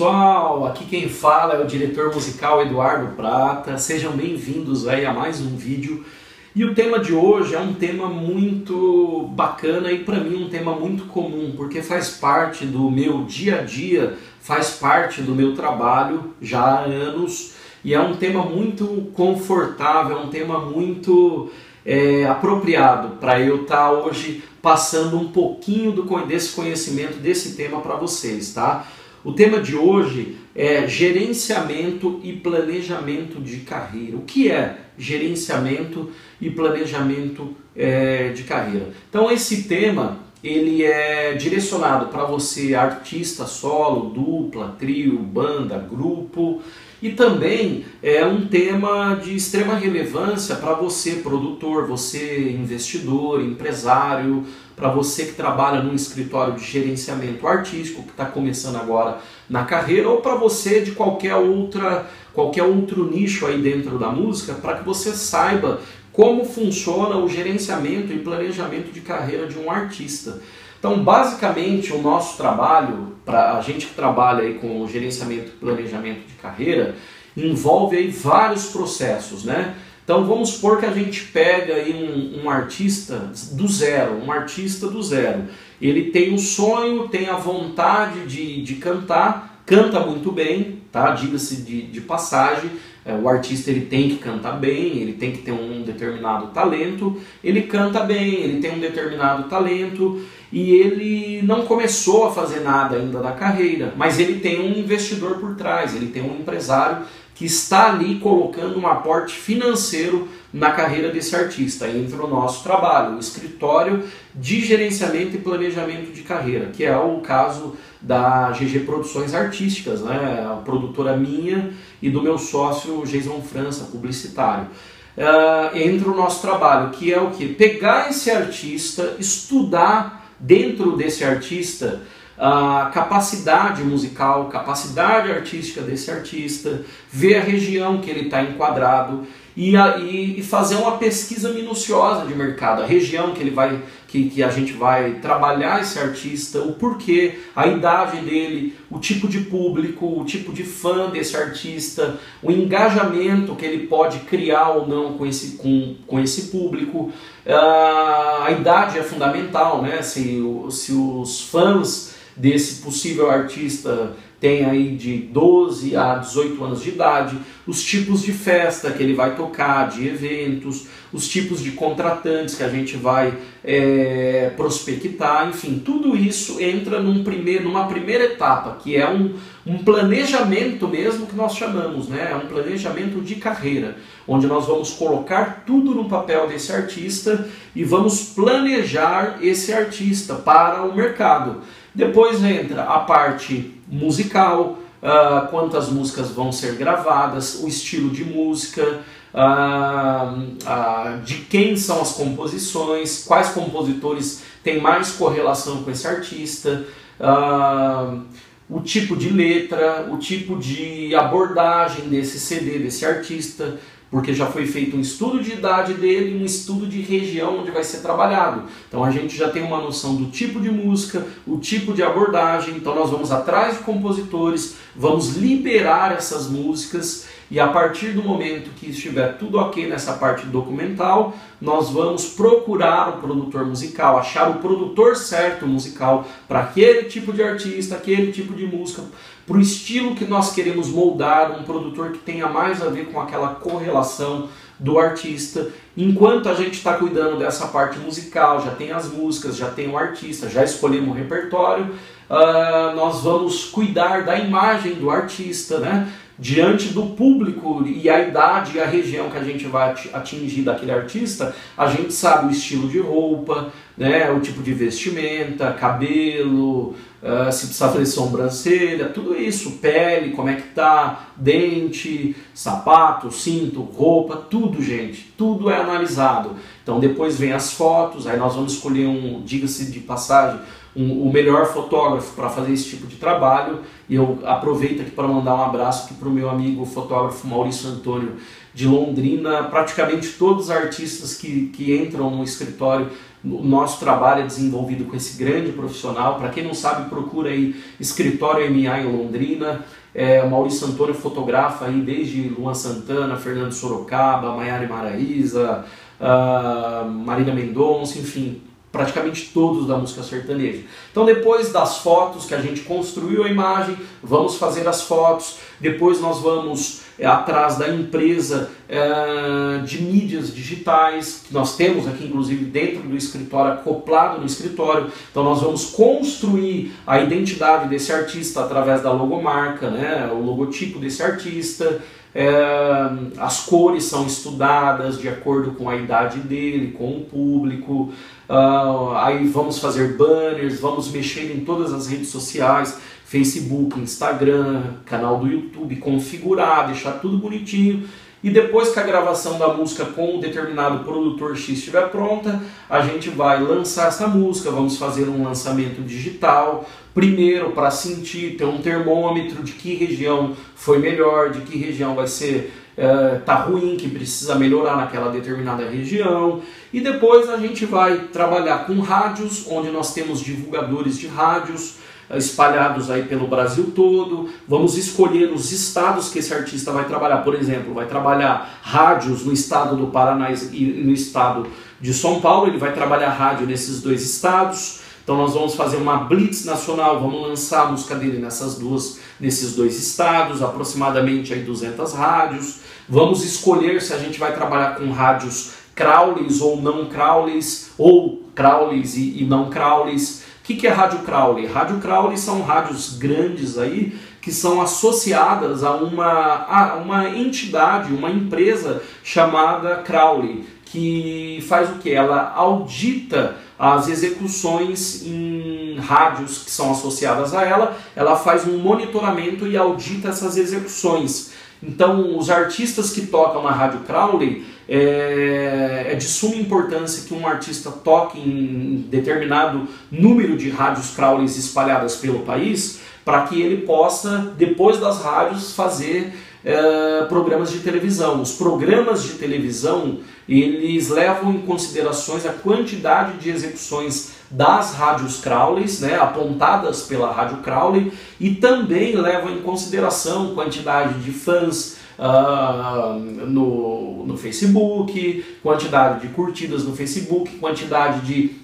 Pessoal, aqui quem fala é o diretor musical Eduardo Prata. Sejam bem-vindos aí a mais um vídeo. E o tema de hoje é um tema muito bacana e para mim um tema muito comum, porque faz parte do meu dia a dia, faz parte do meu trabalho já há anos e é um tema muito confortável, é um tema muito é, apropriado para eu estar tá hoje passando um pouquinho do, desse conhecimento desse tema para vocês, tá? O tema de hoje é gerenciamento e planejamento de carreira. O que é gerenciamento e planejamento é, de carreira? Então esse tema ele é direcionado para você artista solo, dupla, trio, banda, grupo e também é um tema de extrema relevância para você produtor, você investidor, empresário, para você que trabalha num escritório de gerenciamento artístico, que está começando agora na carreira, ou para você de qualquer outra qualquer outro nicho aí dentro da música, para que você saiba como funciona o gerenciamento e planejamento de carreira de um artista. Então, basicamente, o nosso trabalho, para a gente que trabalha aí com gerenciamento e planejamento de carreira, envolve aí vários processos, né? Então vamos supor que a gente pega aí um, um, artista do zero, um artista do zero. Ele tem o um sonho, tem a vontade de, de cantar, canta muito bem, tá? Diga-se de, de passagem. É, o artista ele tem que cantar bem, ele tem que ter um determinado talento. Ele canta bem, ele tem um determinado talento e ele não começou a fazer nada ainda da carreira, mas ele tem um investidor por trás, ele tem um empresário que está ali colocando um aporte financeiro na carreira desse artista. Aí entra o nosso trabalho, o escritório de gerenciamento e planejamento de carreira, que é o caso da GG Produções Artísticas, né? a produtora minha e do meu sócio Jason França, publicitário. Uh, entra o nosso trabalho, que é o que? Pegar esse artista, estudar dentro desse artista a capacidade musical, capacidade artística desse artista, ver a região que ele está enquadrado e, a, e, fazer uma pesquisa minuciosa de mercado, a região que ele vai, que, que a gente vai trabalhar esse artista, o porquê, a idade dele, o tipo de público, o tipo de fã desse artista, o engajamento que ele pode criar ou não com esse, com, com esse público. Uh, a idade é fundamental, né? Se, se os fãs desse possível artista tem aí de 12 a 18 anos de idade, os tipos de festa que ele vai tocar, de eventos, os tipos de contratantes que a gente vai é, prospectar, enfim, tudo isso entra num primeiro, numa primeira etapa, que é um, um planejamento mesmo que nós chamamos, né? é um planejamento de carreira, onde nós vamos colocar tudo no papel desse artista e vamos planejar esse artista para o mercado. Depois entra a parte musical, uh, quantas músicas vão ser gravadas, o estilo de música, uh, uh, de quem são as composições, quais compositores têm mais correlação com esse artista, o tipo de letra, o tipo de abordagem desse CD, desse artista porque já foi feito um estudo de idade dele e um estudo de região onde vai ser trabalhado. Então a gente já tem uma noção do tipo de música, o tipo de abordagem. Então nós vamos atrás de compositores, vamos liberar essas músicas e a partir do momento que estiver tudo ok nessa parte documental, nós vamos procurar o produtor musical, achar o produtor certo musical para aquele tipo de artista, aquele tipo de música, para o estilo que nós queremos moldar, um produtor que tenha mais a ver com aquela correlação do artista. Enquanto a gente está cuidando dessa parte musical, já tem as músicas, já tem o artista, já escolhemos o repertório, uh, nós vamos cuidar da imagem do artista, né? diante do público e a idade e a região que a gente vai atingir daquele artista, a gente sabe o estilo de roupa, né, o tipo de vestimenta, cabelo, uh, se precisa fazer sobrancelha, tudo isso, pele, como é que tá, dente, sapato, cinto, roupa, tudo, gente, tudo é analisado. Então depois vem as fotos, aí nós vamos escolher um, diga-se de passagem, um, o melhor fotógrafo para fazer esse tipo de trabalho. E eu aproveito aqui para mandar um abraço para o meu amigo fotógrafo Maurício Antônio de Londrina, praticamente todos os artistas que, que entram no escritório o nosso trabalho é desenvolvido com esse grande profissional. Para quem não sabe, procura aí Escritório MA em Londrina. É, o Maurício Antônio fotografa aí desde Luan Santana, Fernando Sorocaba, Maiara Maraíza, uh, Marina Mendonça, enfim, praticamente todos da música sertaneja. Então depois das fotos que a gente construiu a imagem, vamos fazer as fotos, depois nós vamos é, atrás da empresa é, de mídias digitais, que nós temos aqui inclusive dentro do escritório, acoplado no escritório, então nós vamos construir a identidade desse artista através da logomarca, né, o logotipo desse artista, é, as cores são estudadas de acordo com a idade dele, com o público. Uh, aí vamos fazer banners, vamos mexer em todas as redes sociais, Facebook, Instagram, canal do YouTube, configurar, deixar tudo bonitinho e depois que a gravação da música com um determinado produtor X estiver pronta, a gente vai lançar essa música, vamos fazer um lançamento digital, primeiro para sentir, ter um termômetro de que região foi melhor, de que região vai ser uh, tá ruim, que precisa melhorar naquela determinada região. E depois a gente vai trabalhar com rádios, onde nós temos divulgadores de rádios, espalhados aí pelo Brasil todo. Vamos escolher os estados que esse artista vai trabalhar. Por exemplo, vai trabalhar rádios no estado do Paraná e no estado de São Paulo. Ele vai trabalhar rádio nesses dois estados. Então nós vamos fazer uma blitz nacional, vamos lançar a música dele nessas duas, nesses dois estados, aproximadamente aí 200 rádios. Vamos escolher se a gente vai trabalhar com rádios crawleys ou não crawleys, ou crawleys e, e não crawleys que, que é rádio Crowley? Rádio Crowley são rádios grandes aí que são associadas a uma, a uma entidade, uma empresa chamada Crowley, que faz o que? Ela audita as execuções em rádios que são associadas a ela, ela faz um monitoramento e audita essas execuções. Então, os artistas que tocam na Rádio Crowley, é, é, de suma importância que um artista toque em determinado número de rádios Crowleys espalhadas pelo país, para que ele possa, depois das rádios, fazer é, programas de televisão. Os programas de televisão, eles levam em considerações a quantidade de execuções das rádios Crowleys, né, apontadas pela Rádio Crowley, e também levam em consideração quantidade de fãs uh, no, no Facebook, quantidade de curtidas no Facebook, quantidade de,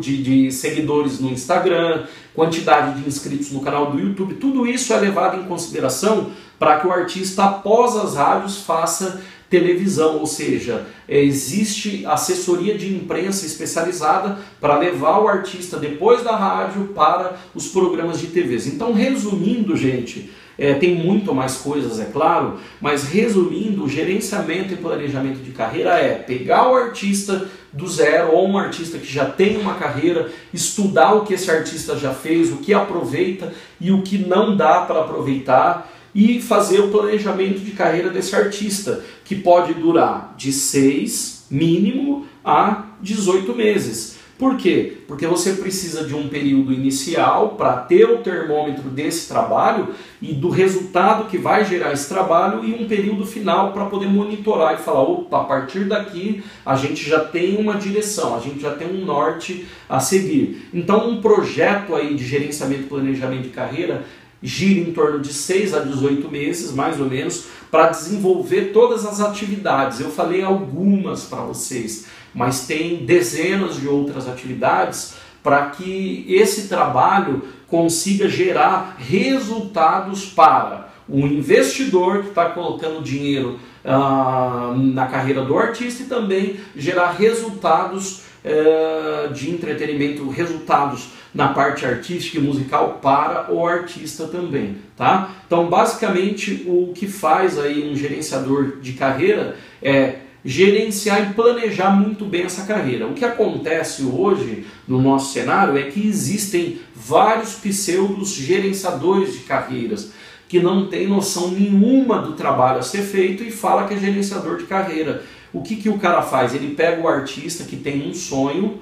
de, de seguidores no Instagram, quantidade de inscritos no canal do YouTube, tudo isso é levado em consideração para que o artista, após as rádios, faça televisão, ou seja, existe assessoria de imprensa especializada para levar o artista depois da rádio para os programas de TVs. Então, resumindo, gente, é, tem muito mais coisas, é claro, mas resumindo, o gerenciamento e planejamento de carreira é pegar o artista do zero ou um artista que já tem uma carreira, estudar o que esse artista já fez, o que aproveita e o que não dá para aproveitar e fazer o planejamento de carreira desse artista, que pode durar de 6 mínimo a 18 meses. Por quê? Porque você precisa de um período inicial para ter o termômetro desse trabalho e do resultado que vai gerar esse trabalho e um período final para poder monitorar e falar, opa, a partir daqui a gente já tem uma direção, a gente já tem um norte a seguir. Então um projeto aí de gerenciamento e planejamento de carreira gira em torno de 6 a 18 meses, mais ou menos, para desenvolver todas as atividades. Eu falei algumas para vocês, mas tem dezenas de outras atividades para que esse trabalho consiga gerar resultados para o investidor que está colocando dinheiro uh, na carreira do artista e também gerar resultados uh, de entretenimento, resultados na parte artística e musical para o artista também, tá? Então, basicamente, o que faz aí um gerenciador de carreira é gerenciar e planejar muito bem essa carreira. O que acontece hoje no nosso cenário é que existem vários pseudos gerenciadores de carreiras que não tem noção nenhuma do trabalho a ser feito e fala que é gerenciador de carreira. O que, que o cara faz? Ele pega o artista que tem um sonho,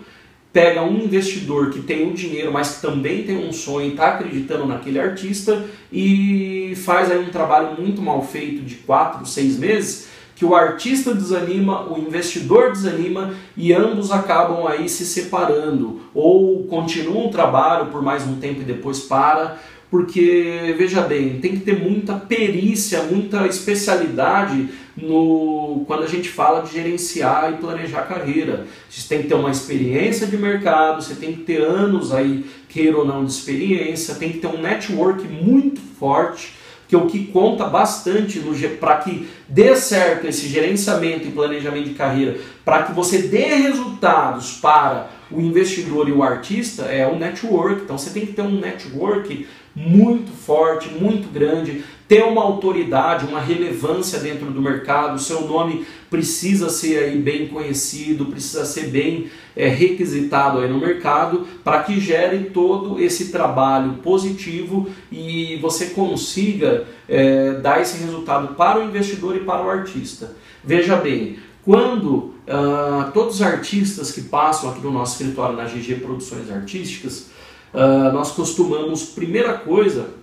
pega um investidor que tem o dinheiro, mas que também tem um sonho está acreditando naquele artista e faz aí um trabalho muito mal feito de quatro, seis meses que o artista desanima, o investidor desanima e ambos acabam aí se separando. Ou continuam o trabalho por mais um tempo e depois para, porque veja bem, tem que ter muita perícia, muita especialidade no quando a gente fala de gerenciar e planejar carreira. Você tem que ter uma experiência de mercado, você tem que ter anos aí, queira ou não, de experiência, tem que ter um network muito forte que é o que conta bastante para que dê certo esse gerenciamento e planejamento de carreira, para que você dê resultados para o investidor e o artista, é o network. Então você tem que ter um network muito forte, muito grande, ter uma autoridade, uma relevância dentro do mercado, seu nome precisa ser aí bem conhecido, precisa ser bem é, requisitado aí no mercado para que gere todo esse trabalho positivo e você consiga é, dar esse resultado para o investidor e para o artista. Veja bem, quando uh, todos os artistas que passam aqui no nosso escritório na GG Produções Artísticas, uh, nós costumamos, primeira coisa,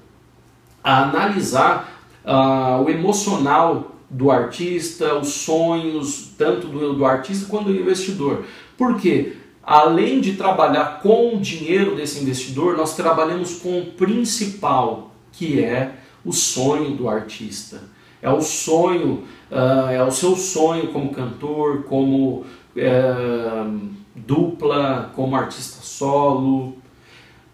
analisar uh, o emocional do artista, os sonhos, tanto do, do artista quanto do investidor. Por quê? Além de trabalhar com o dinheiro desse investidor, nós trabalhamos com o principal, que é o sonho do artista. É o sonho, uh, é o seu sonho como cantor, como uh, dupla, como artista solo,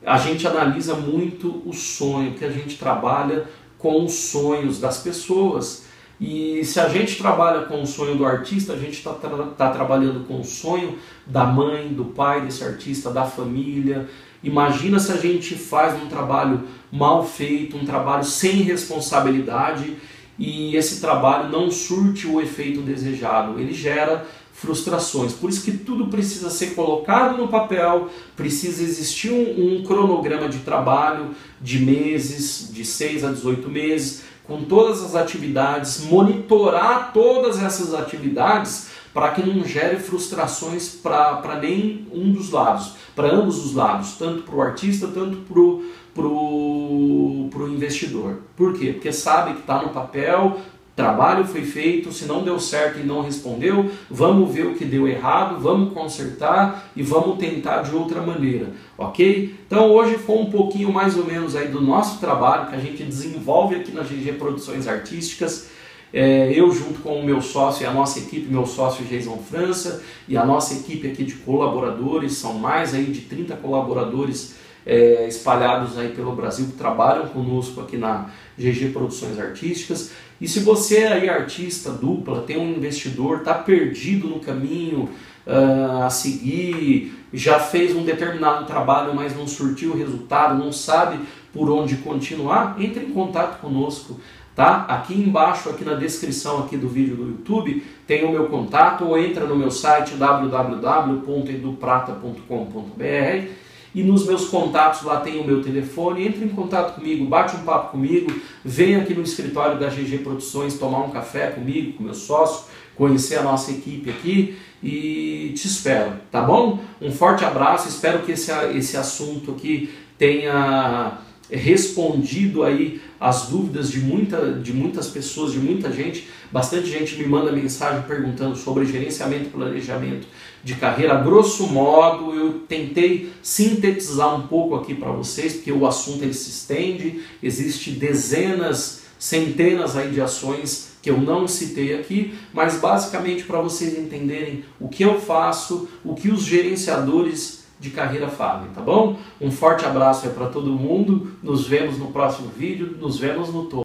a gente analisa muito o sonho, que a gente trabalha com os sonhos das pessoas. E se a gente trabalha com o sonho do artista, a gente está tra tá trabalhando com o sonho da mãe, do pai desse artista, da família. Imagina se a gente faz um trabalho mal feito, um trabalho sem responsabilidade e esse trabalho não surte o efeito desejado. Ele gera frustrações. Por isso que tudo precisa ser colocado no papel, precisa existir um, um, cronograma de trabalho de meses, de 6 a 18 meses, com todas as atividades, monitorar todas essas atividades para que não gere frustrações para nem um dos lados, para ambos os lados, tanto para o artista, tanto para o pro, pro investidor. Por quê? Porque sabe que está no papel, trabalho foi feito, se não deu certo e não respondeu, vamos ver o que deu errado, vamos consertar e vamos tentar de outra maneira, ok? Então hoje foi um pouquinho mais ou menos aí do nosso trabalho que a gente desenvolve aqui na GG Produções Artísticas. É, eu junto com o meu sócio e a nossa equipe, meu sócio Jason França e a nossa equipe aqui de colaboradores, são mais aí de 30 colaboradores é, espalhados aí pelo Brasil que trabalham conosco aqui na GG Produções Artísticas. E se você é aí artista dupla, tem um investidor, está perdido no caminho uh, a seguir, já fez um determinado trabalho, mas não surtiu resultado, não sabe por onde continuar, entre em contato conosco. Tá? Aqui embaixo, aqui na descrição aqui do vídeo do YouTube, tem o meu contato ou entra no meu site www.eduprata.com.br e nos meus contatos lá tem o meu telefone, entre em contato comigo, bate um papo comigo, vem aqui no escritório da GG Produções tomar um café comigo, com meu sócio, conhecer a nossa equipe aqui. E te espero, tá bom? Um forte abraço, espero que esse, esse assunto aqui tenha respondido aí as dúvidas de, muita, de muitas pessoas, de muita gente. Bastante gente me manda mensagem perguntando sobre gerenciamento e planejamento de carreira. Grosso modo, eu tentei sintetizar um pouco aqui para vocês, porque o assunto ele se estende, existe dezenas, centenas aí de ações que eu não citei aqui, mas basicamente para vocês entenderem o que eu faço, o que os gerenciadores de carreira fazem, tá bom? Um forte abraço aí para todo mundo, nos vemos no próximo vídeo, nos vemos no topo.